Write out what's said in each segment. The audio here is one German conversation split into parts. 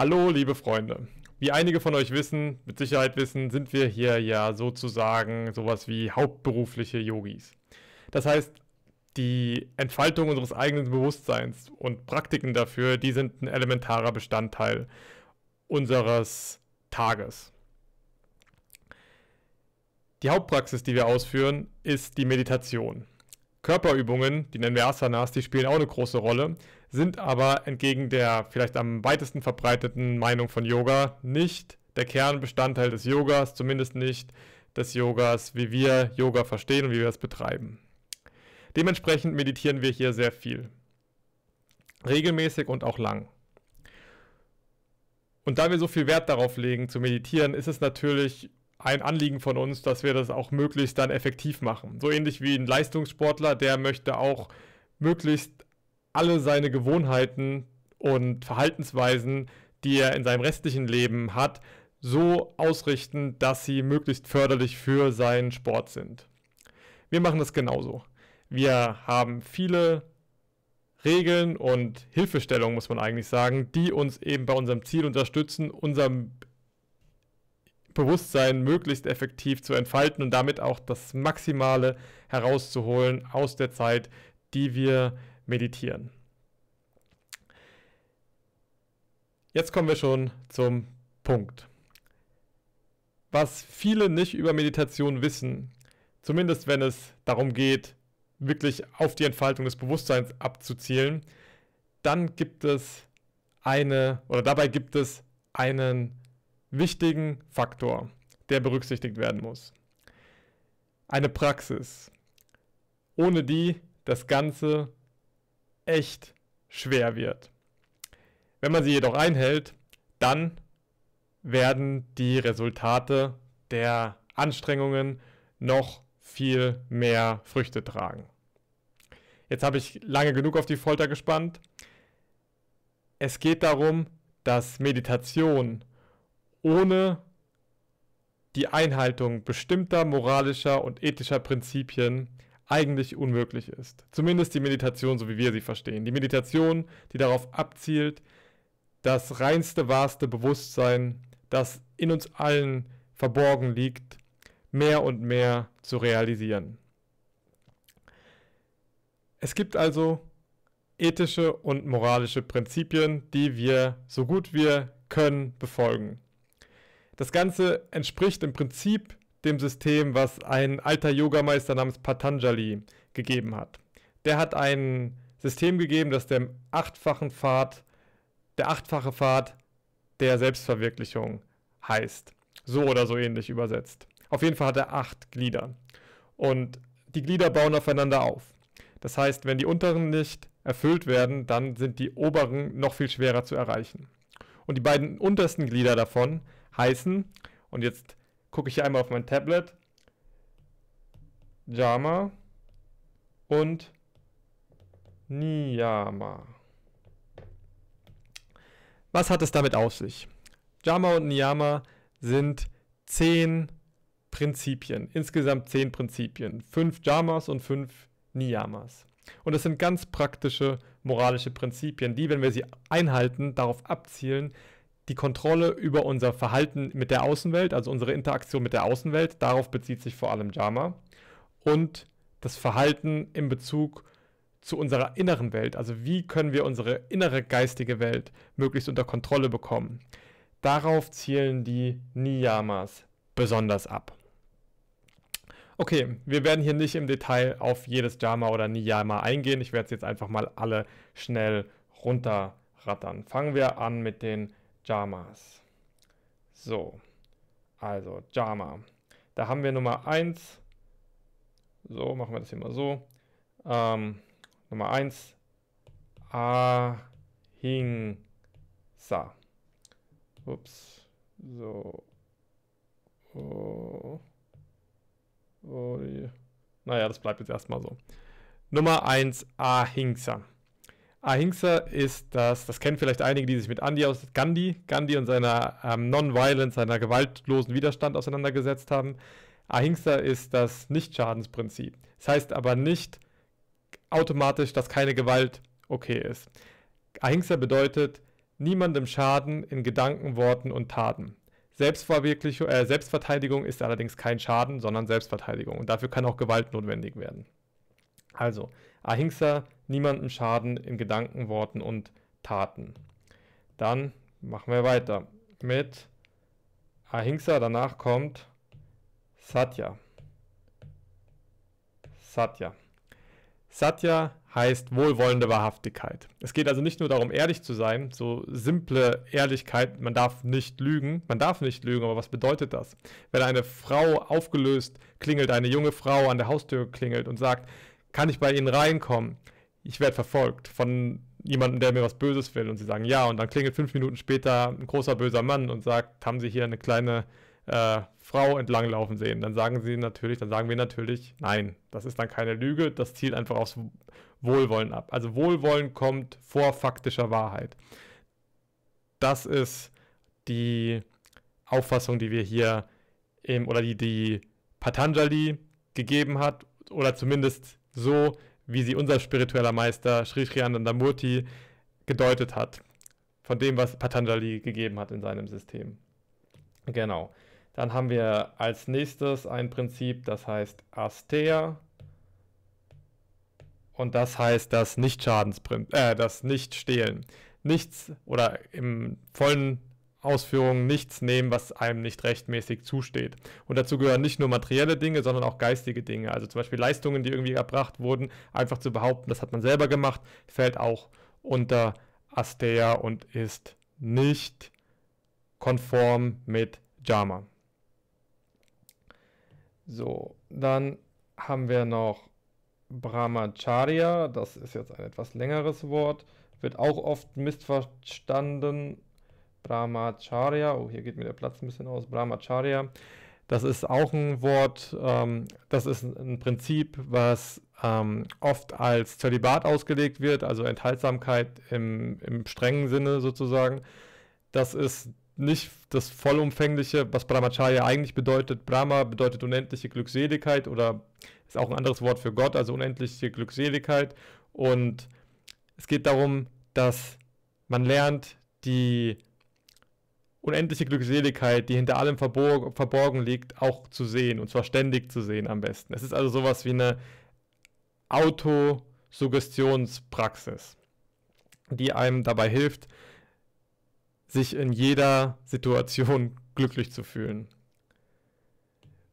Hallo, liebe Freunde. Wie einige von euch wissen, mit Sicherheit wissen, sind wir hier ja sozusagen sowas wie hauptberufliche Yogis. Das heißt, die Entfaltung unseres eigenen Bewusstseins und Praktiken dafür, die sind ein elementarer Bestandteil unseres Tages. Die Hauptpraxis, die wir ausführen, ist die Meditation. Körperübungen, die nennen wir Asanas, die spielen auch eine große Rolle, sind aber entgegen der vielleicht am weitesten verbreiteten Meinung von Yoga nicht der Kernbestandteil des Yogas, zumindest nicht des Yogas, wie wir Yoga verstehen und wie wir es betreiben. Dementsprechend meditieren wir hier sehr viel. Regelmäßig und auch lang. Und da wir so viel Wert darauf legen zu meditieren, ist es natürlich ein Anliegen von uns, dass wir das auch möglichst dann effektiv machen. So ähnlich wie ein Leistungssportler, der möchte auch möglichst alle seine Gewohnheiten und Verhaltensweisen, die er in seinem restlichen Leben hat, so ausrichten, dass sie möglichst förderlich für seinen Sport sind. Wir machen das genauso. Wir haben viele Regeln und Hilfestellungen, muss man eigentlich sagen, die uns eben bei unserem Ziel unterstützen, unserem Bewusstsein möglichst effektiv zu entfalten und damit auch das Maximale herauszuholen aus der Zeit, die wir meditieren. Jetzt kommen wir schon zum Punkt. Was viele nicht über Meditation wissen, zumindest wenn es darum geht, wirklich auf die Entfaltung des Bewusstseins abzuzielen, dann gibt es eine, oder dabei gibt es einen wichtigen Faktor, der berücksichtigt werden muss. Eine Praxis, ohne die das Ganze echt schwer wird. Wenn man sie jedoch einhält, dann werden die Resultate der Anstrengungen noch viel mehr Früchte tragen. Jetzt habe ich lange genug auf die Folter gespannt. Es geht darum, dass Meditation ohne die Einhaltung bestimmter moralischer und ethischer Prinzipien eigentlich unmöglich ist. Zumindest die Meditation, so wie wir sie verstehen. Die Meditation, die darauf abzielt, das reinste, wahrste Bewusstsein, das in uns allen verborgen liegt, mehr und mehr zu realisieren. Es gibt also ethische und moralische Prinzipien, die wir so gut wir können befolgen. Das Ganze entspricht im Prinzip dem System, was ein alter Yogameister namens Patanjali gegeben hat. Der hat ein System gegeben, das dem achtfachen Pfad, der achtfache Pfad der Selbstverwirklichung heißt. So oder so ähnlich übersetzt. Auf jeden Fall hat er acht Glieder. Und die Glieder bauen aufeinander auf. Das heißt, wenn die unteren nicht erfüllt werden, dann sind die oberen noch viel schwerer zu erreichen. Und die beiden untersten Glieder davon heißen, und jetzt gucke ich hier einmal auf mein Tablet, Jama und Niyama. Was hat es damit auf sich? Jama und Niyama sind zehn Prinzipien, insgesamt zehn Prinzipien, fünf Jamas und fünf Niyamas. Und es sind ganz praktische moralische Prinzipien, die, wenn wir sie einhalten, darauf abzielen, die Kontrolle über unser Verhalten mit der Außenwelt, also unsere Interaktion mit der Außenwelt, darauf bezieht sich vor allem Jama, und das Verhalten in Bezug zu unserer inneren Welt, also wie können wir unsere innere geistige Welt möglichst unter Kontrolle bekommen. Darauf zielen die Niyamas besonders ab. Okay, wir werden hier nicht im Detail auf jedes Jama oder Niyama eingehen. Ich werde es jetzt einfach mal alle schnell runterrattern. Fangen wir an mit den Jamas. So, also Jama. Da haben wir Nummer 1. So, machen wir das hier mal so. Ähm, Nummer 1. Ahingsa. Ups. So. Oh. Oh, naja, das bleibt jetzt erstmal so. Nummer 1. Ahingsa. Ahimsa ist das, das kennen vielleicht einige, die sich mit Andy aus Gandhi, Gandhi und seiner ähm, Non-Violence, seiner gewaltlosen Widerstand auseinandergesetzt haben. Ahimsa ist das Nichtschadensprinzip. Das heißt aber nicht automatisch, dass keine Gewalt okay ist. Ahimsa bedeutet, niemandem schaden in Gedanken, Worten und Taten. Selbstverwirklichung, äh, Selbstverteidigung ist allerdings kein Schaden, sondern Selbstverteidigung. Und dafür kann auch Gewalt notwendig werden. Also, Ahimsa, niemandem Schaden in Gedanken, Worten und Taten. Dann machen wir weiter mit Ahimsa. Danach kommt Satya. Satya. Satya heißt wohlwollende Wahrhaftigkeit. Es geht also nicht nur darum, ehrlich zu sein, so simple Ehrlichkeit, man darf nicht lügen, man darf nicht lügen, aber was bedeutet das? Wenn eine Frau aufgelöst klingelt, eine junge Frau an der Haustür klingelt und sagt, kann ich bei Ihnen reinkommen? Ich werde verfolgt von jemandem, der mir was Böses will und sie sagen ja und dann klingelt fünf Minuten später ein großer böser Mann und sagt, haben Sie hier eine kleine äh, Frau entlanglaufen sehen, dann sagen sie natürlich, dann sagen wir natürlich, nein, das ist dann keine Lüge, das zielt einfach aufs Wohlwollen ab. Also Wohlwollen kommt vor faktischer Wahrheit. Das ist die Auffassung, die wir hier im, oder die, die Patanjali gegeben hat, oder zumindest so, wie sie unser spiritueller Meister Sri Sri Anandamurti gedeutet hat, von dem, was Patanjali gegeben hat in seinem System. Genau. Dann haben wir als nächstes ein Prinzip, das heißt Astea. Und das heißt das Nicht-Schadensprinzip, äh, das Nicht-Stehlen. Nichts oder im vollen Ausführungen nichts nehmen, was einem nicht rechtmäßig zusteht. Und dazu gehören nicht nur materielle Dinge, sondern auch geistige Dinge. Also zum Beispiel Leistungen, die irgendwie erbracht wurden, einfach zu behaupten, das hat man selber gemacht, fällt auch unter Astea und ist nicht konform mit Jama. So, dann haben wir noch Brahmacharya, das ist jetzt ein etwas längeres Wort, wird auch oft missverstanden. Brahmacharya, oh, hier geht mir der Platz ein bisschen aus. Brahmacharya, das ist auch ein Wort, ähm, das ist ein Prinzip, was ähm, oft als Zölibat ausgelegt wird, also Enthaltsamkeit im, im strengen Sinne sozusagen. Das ist nicht das vollumfängliche, was Brahmacharya eigentlich bedeutet. Brahma bedeutet unendliche Glückseligkeit oder ist auch ein anderes Wort für Gott, also unendliche Glückseligkeit. Und es geht darum, dass man lernt, die unendliche Glückseligkeit, die hinter allem verborg verborgen liegt, auch zu sehen. Und zwar ständig zu sehen am besten. Es ist also sowas wie eine Autosuggestionspraxis, die einem dabei hilft, sich in jeder Situation glücklich zu fühlen.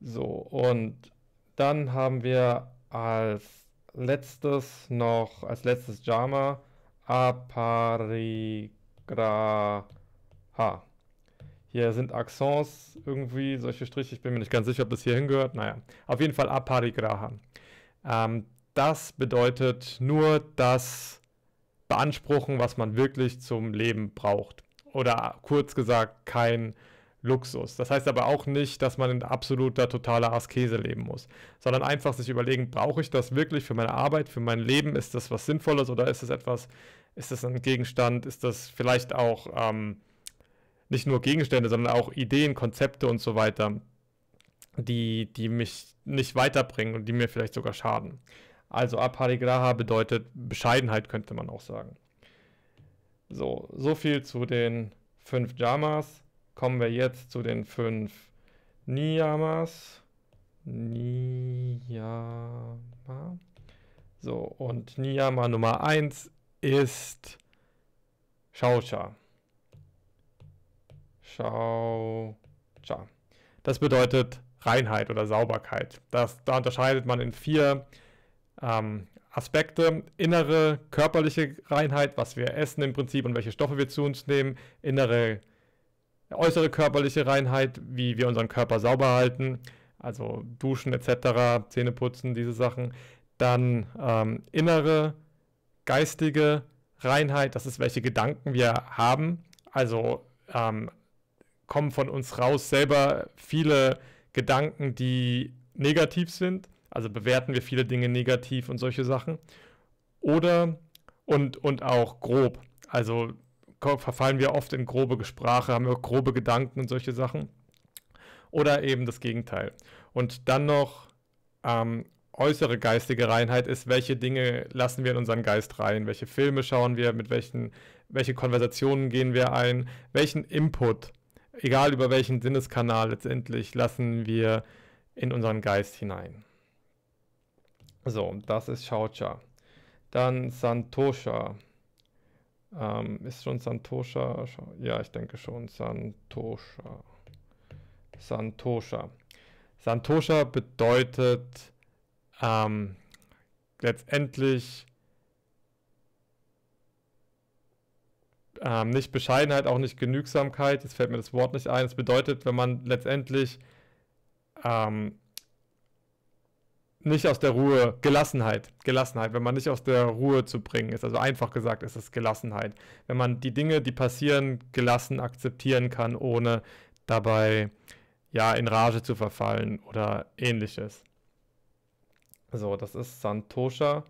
So, und dann haben wir als letztes noch, als letztes Jama Aparigraha. Hier sind Accents irgendwie, solche Striche, ich bin mir nicht ganz sicher, ob das hier hingehört. Naja, auf jeden Fall Aparigraha. Ähm, das bedeutet nur das Beanspruchen, was man wirklich zum Leben braucht oder kurz gesagt kein Luxus. Das heißt aber auch nicht, dass man in absoluter, totaler Askese leben muss, sondern einfach sich überlegen, brauche ich das wirklich für meine Arbeit, für mein Leben? Ist das was Sinnvolles oder ist es etwas, ist das ein Gegenstand? Ist das vielleicht auch ähm, nicht nur Gegenstände, sondern auch Ideen, Konzepte und so weiter, die, die mich nicht weiterbringen und die mir vielleicht sogar schaden? Also Aparigraha bedeutet Bescheidenheit, könnte man auch sagen. So, so viel zu den fünf Jamas. Kommen wir jetzt zu den fünf Niyamas. Niyama. So, und Niyama Nummer 1 ist Shausha. Shausha. Das bedeutet Reinheit oder Sauberkeit. Das, da unterscheidet man in vier ähm, Aspekte, innere körperliche Reinheit, was wir essen im Prinzip und welche Stoffe wir zu uns nehmen, innere äußere körperliche Reinheit, wie wir unseren Körper sauber halten, also duschen etc., Zähne putzen, diese Sachen. Dann ähm, innere geistige Reinheit, das ist welche Gedanken wir haben, also ähm, kommen von uns raus selber viele Gedanken, die negativ sind also bewerten wir viele Dinge negativ und solche Sachen. Oder und, und auch grob. Also verfallen wir oft in grobe Sprache, haben wir grobe Gedanken und solche Sachen. Oder eben das Gegenteil. Und dann noch ähm, äußere geistige Reinheit ist, welche Dinge lassen wir in unseren Geist rein, welche Filme schauen wir, mit welchen welche Konversationen gehen wir ein, welchen Input, egal über welchen Sinneskanal letztendlich, lassen wir in unseren Geist hinein. So, das ist Shaucha. Dann Santosha. Ähm, ist schon Santosha? Ja, ich denke schon. Santosha. Santosha. Santosha bedeutet ähm, letztendlich ähm, nicht Bescheidenheit, auch nicht Genügsamkeit. Jetzt fällt mir das Wort nicht ein. Es bedeutet, wenn man letztendlich ähm, nicht aus der Ruhe, Gelassenheit, Gelassenheit, wenn man nicht aus der Ruhe zu bringen ist. Also einfach gesagt ist es Gelassenheit. Wenn man die Dinge, die passieren, gelassen akzeptieren kann, ohne dabei ja in Rage zu verfallen oder ähnliches. So, das ist Santosha.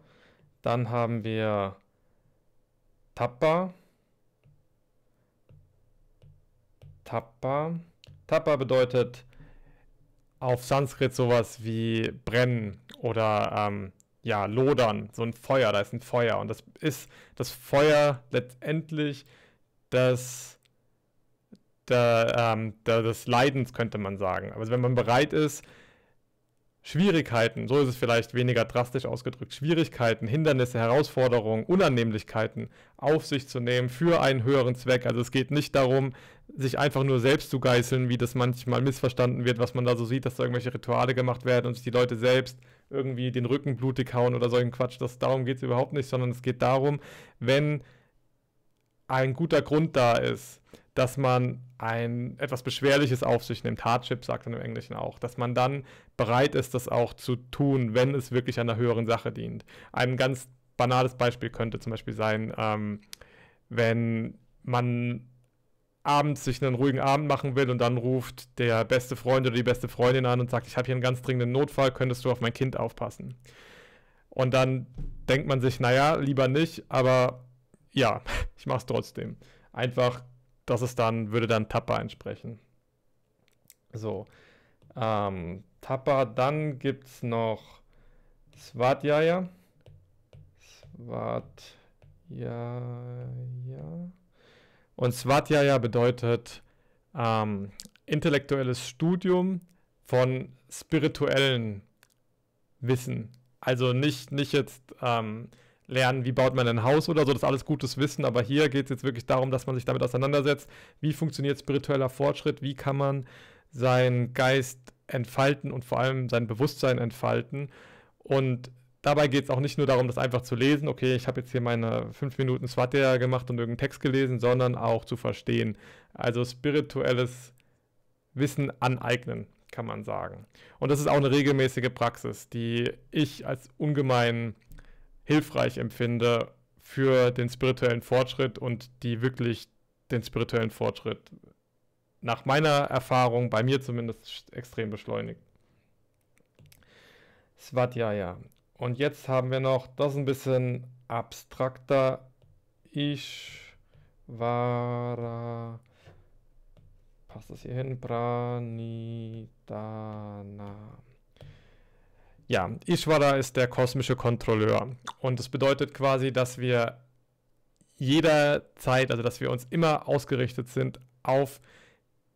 Dann haben wir Tappa. Tappa. Tappa bedeutet auf Sanskrit sowas wie brennen oder ähm, ja, lodern, so ein Feuer, da ist ein Feuer. Und das ist das Feuer letztendlich das der, ähm, der, des Leidens, könnte man sagen. Also wenn man bereit ist, Schwierigkeiten, so ist es vielleicht weniger drastisch ausgedrückt, Schwierigkeiten, Hindernisse, Herausforderungen, Unannehmlichkeiten auf sich zu nehmen für einen höheren Zweck. Also es geht nicht darum, sich einfach nur selbst zu geißeln, wie das manchmal missverstanden wird, was man da so sieht, dass da irgendwelche Rituale gemacht werden und sich die Leute selbst irgendwie den Rücken blutig hauen oder solchen Quatsch. Das, darum geht es überhaupt nicht, sondern es geht darum, wenn ein guter Grund da ist, dass man ein etwas Beschwerliches auf sich nimmt, Hardship sagt man im Englischen auch, dass man dann bereit ist, das auch zu tun, wenn es wirklich einer höheren Sache dient. Ein ganz banales Beispiel könnte zum Beispiel sein, ähm, wenn man abends sich einen ruhigen Abend machen will und dann ruft der beste Freund oder die beste Freundin an und sagt, ich habe hier einen ganz dringenden Notfall, könntest du auf mein Kind aufpassen? Und dann denkt man sich, naja, lieber nicht, aber ja, ich mache es trotzdem. Einfach das ist dann, würde dann Tappa entsprechen. So. Ähm, Tappa, dann gibt es noch Svadhyaya. Svadhyaya. Und Svadhyaya bedeutet ähm, intellektuelles Studium von spirituellen Wissen. Also nicht, nicht jetzt ähm, lernen, wie baut man ein Haus oder so, das ist alles gutes Wissen, aber hier geht es jetzt wirklich darum, dass man sich damit auseinandersetzt, wie funktioniert spiritueller Fortschritt, wie kann man seinen Geist entfalten und vor allem sein Bewusstsein entfalten. Und dabei geht es auch nicht nur darum, das einfach zu lesen, okay, ich habe jetzt hier meine fünf Minuten Svatya gemacht und irgendeinen Text gelesen, sondern auch zu verstehen. Also spirituelles Wissen aneignen, kann man sagen. Und das ist auch eine regelmäßige Praxis, die ich als ungemein hilfreich empfinde für den spirituellen Fortschritt und die wirklich den spirituellen Fortschritt nach meiner Erfahrung, bei mir zumindest, extrem beschleunigt. Svadhyaya. Und jetzt haben wir noch, das ist ein bisschen abstrakter, Ishvara. Passt das hier hin? Pranidana. Ja, Ishvara ist der kosmische Kontrolleur. Und das bedeutet quasi, dass wir jederzeit, also dass wir uns immer ausgerichtet sind auf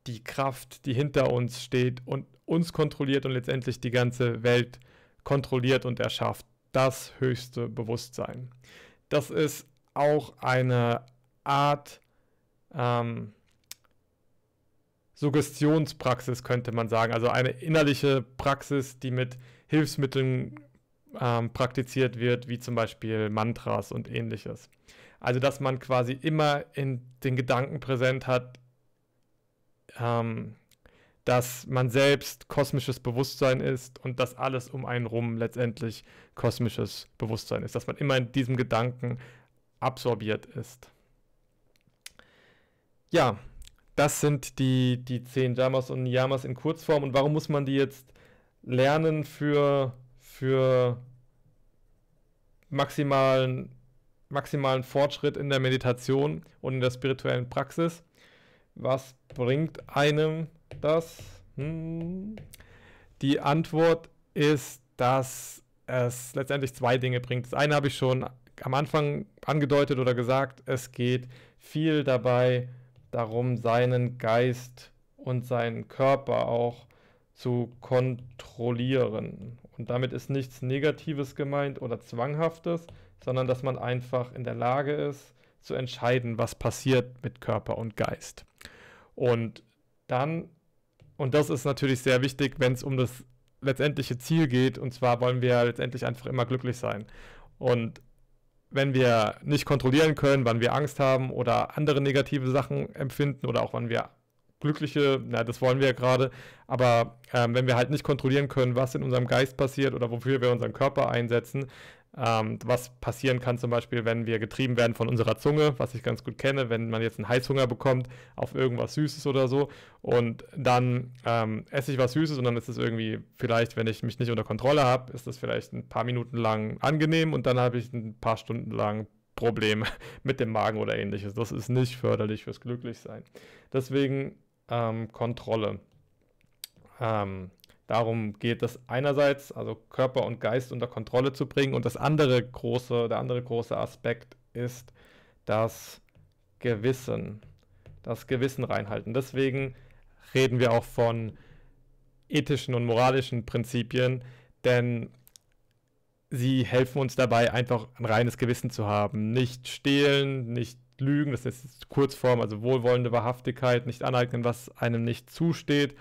die Kraft, die hinter uns steht und uns kontrolliert und letztendlich die ganze Welt kontrolliert und erschafft. Das höchste Bewusstsein. Das ist auch eine Art ähm, Suggestionspraxis, könnte man sagen. Also eine innerliche Praxis, die mit Hilfsmitteln ähm, praktiziert wird, wie zum Beispiel Mantras und ähnliches. Also dass man quasi immer in den Gedanken präsent hat, ähm, dass man selbst kosmisches Bewusstsein ist und dass alles um einen rum letztendlich kosmisches Bewusstsein ist, dass man immer in diesem Gedanken absorbiert ist. Ja, das sind die, die zehn Jamas und Niyamas in Kurzform. Und warum muss man die jetzt lernen für, für maximalen, maximalen Fortschritt in der Meditation und in der spirituellen Praxis. Was bringt einem das? Hm. Die Antwort ist, dass es letztendlich zwei Dinge bringt. Das eine habe ich schon am Anfang angedeutet oder gesagt, es geht viel dabei darum, seinen Geist und seinen Körper auch zu kontrollieren. Und damit ist nichts Negatives gemeint oder Zwanghaftes, sondern dass man einfach in der Lage ist, zu entscheiden, was passiert mit Körper und Geist. Und dann, und das ist natürlich sehr wichtig, wenn es um das letztendliche Ziel geht, und zwar wollen wir letztendlich einfach immer glücklich sein. Und wenn wir nicht kontrollieren können, wann wir Angst haben oder andere negative Sachen empfinden oder auch wann wir glückliche, na, das wollen wir ja gerade, aber ähm, wenn wir halt nicht kontrollieren können, was in unserem Geist passiert oder wofür wir unseren Körper einsetzen, ähm, was passieren kann zum Beispiel, wenn wir getrieben werden von unserer Zunge, was ich ganz gut kenne, wenn man jetzt einen Heißhunger bekommt auf irgendwas Süßes oder so und dann ähm, esse ich was Süßes und dann ist es irgendwie vielleicht, wenn ich mich nicht unter Kontrolle habe, ist das vielleicht ein paar Minuten lang angenehm und dann habe ich ein paar Stunden lang Probleme mit dem Magen oder ähnliches. Das ist nicht förderlich fürs Glücklichsein. Deswegen ähm, Kontrolle. Ähm, Darum geht es einerseits, also Körper und Geist unter Kontrolle zu bringen und das andere große, der andere große Aspekt ist das Gewissen, das Gewissen reinhalten. Deswegen reden wir auch von ethischen und moralischen Prinzipien, denn sie helfen uns dabei, einfach ein reines Gewissen zu haben. Nicht stehlen, nicht lügen, das ist Kurzform, also wohlwollende Wahrhaftigkeit, nicht aneignen, was einem nicht zusteht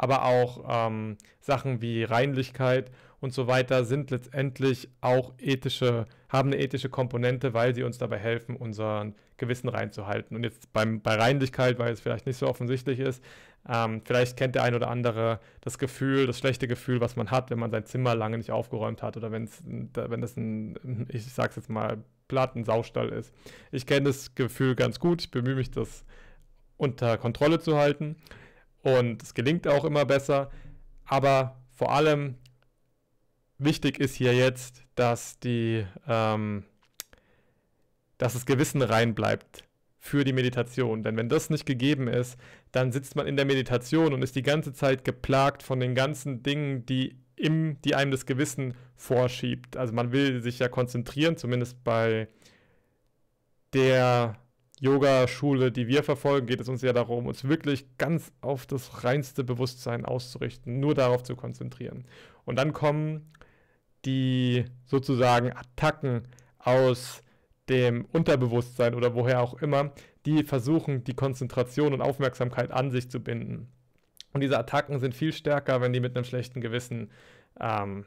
aber auch ähm, Sachen wie Reinlichkeit und so weiter sind letztendlich auch ethische, haben eine ethische Komponente, weil sie uns dabei helfen, unseren Gewissen reinzuhalten. Und jetzt beim, bei Reinlichkeit, weil es vielleicht nicht so offensichtlich ist, ähm, vielleicht kennt der ein oder andere das Gefühl, das schlechte Gefühl, was man hat, wenn man sein Zimmer lange nicht aufgeräumt hat oder wenn es ein, ich sag's jetzt mal, platten Saustall ist. Ich kenne das Gefühl ganz gut, ich bemühe mich, das unter Kontrolle zu halten. Und es gelingt auch immer besser. Aber vor allem wichtig ist hier jetzt, dass die, ähm, dass das Gewissen rein bleibt für die Meditation. Denn wenn das nicht gegeben ist, dann sitzt man in der Meditation und ist die ganze Zeit geplagt von den ganzen Dingen, die, im, die einem das Gewissen vorschiebt. Also man will sich ja konzentrieren, zumindest bei der Yoga-Schule, die wir verfolgen, geht es uns ja darum, uns wirklich ganz auf das reinste Bewusstsein auszurichten, nur darauf zu konzentrieren. Und dann kommen die sozusagen Attacken aus dem Unterbewusstsein oder woher auch immer, die versuchen, die Konzentration und Aufmerksamkeit an sich zu binden. Und diese Attacken sind viel stärker, wenn die mit einem schlechten Gewissen ähm,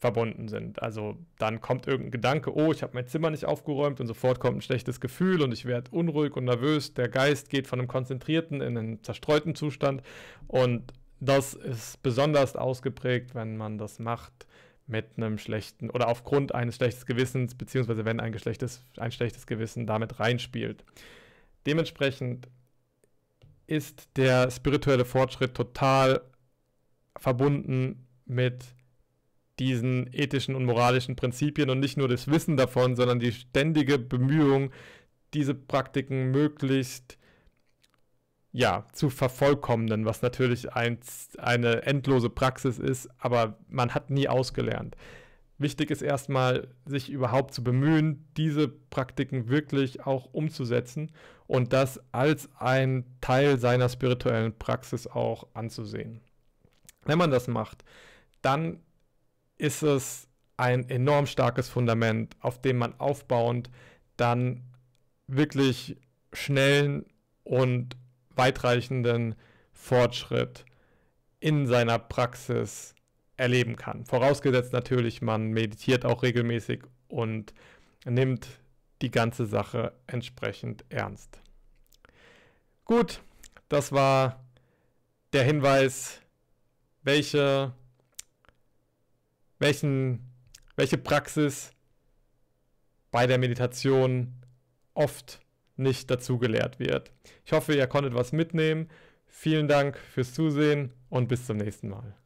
verbunden sind. Also dann kommt irgendein Gedanke, oh, ich habe mein Zimmer nicht aufgeräumt und sofort kommt ein schlechtes Gefühl und ich werde unruhig und nervös. Der Geist geht von einem konzentrierten in einen zerstreuten Zustand und das ist besonders ausgeprägt, wenn man das macht mit einem schlechten oder aufgrund eines schlechten Gewissens, beziehungsweise wenn ein, ein schlechtes Gewissen damit reinspielt. Dementsprechend ist der spirituelle Fortschritt total verbunden mit diesen ethischen und moralischen Prinzipien und nicht nur das Wissen davon, sondern die ständige Bemühung, diese Praktiken möglichst ja, zu vervollkommnen, was natürlich ein, eine endlose Praxis ist, aber man hat nie ausgelernt. Wichtig ist erstmal, sich überhaupt zu bemühen, diese Praktiken wirklich auch umzusetzen und das als ein Teil seiner spirituellen Praxis auch anzusehen. Wenn man das macht, dann ist es ein enorm starkes Fundament, auf dem man aufbauend dann wirklich schnellen und weitreichenden Fortschritt in seiner Praxis erleben kann. Vorausgesetzt natürlich, man meditiert auch regelmäßig und nimmt die ganze Sache entsprechend ernst. Gut, das war der Hinweis, welche welchen, welche Praxis bei der Meditation oft nicht dazu gelehrt wird. Ich hoffe, ihr konntet was mitnehmen. Vielen Dank fürs Zusehen und bis zum nächsten Mal.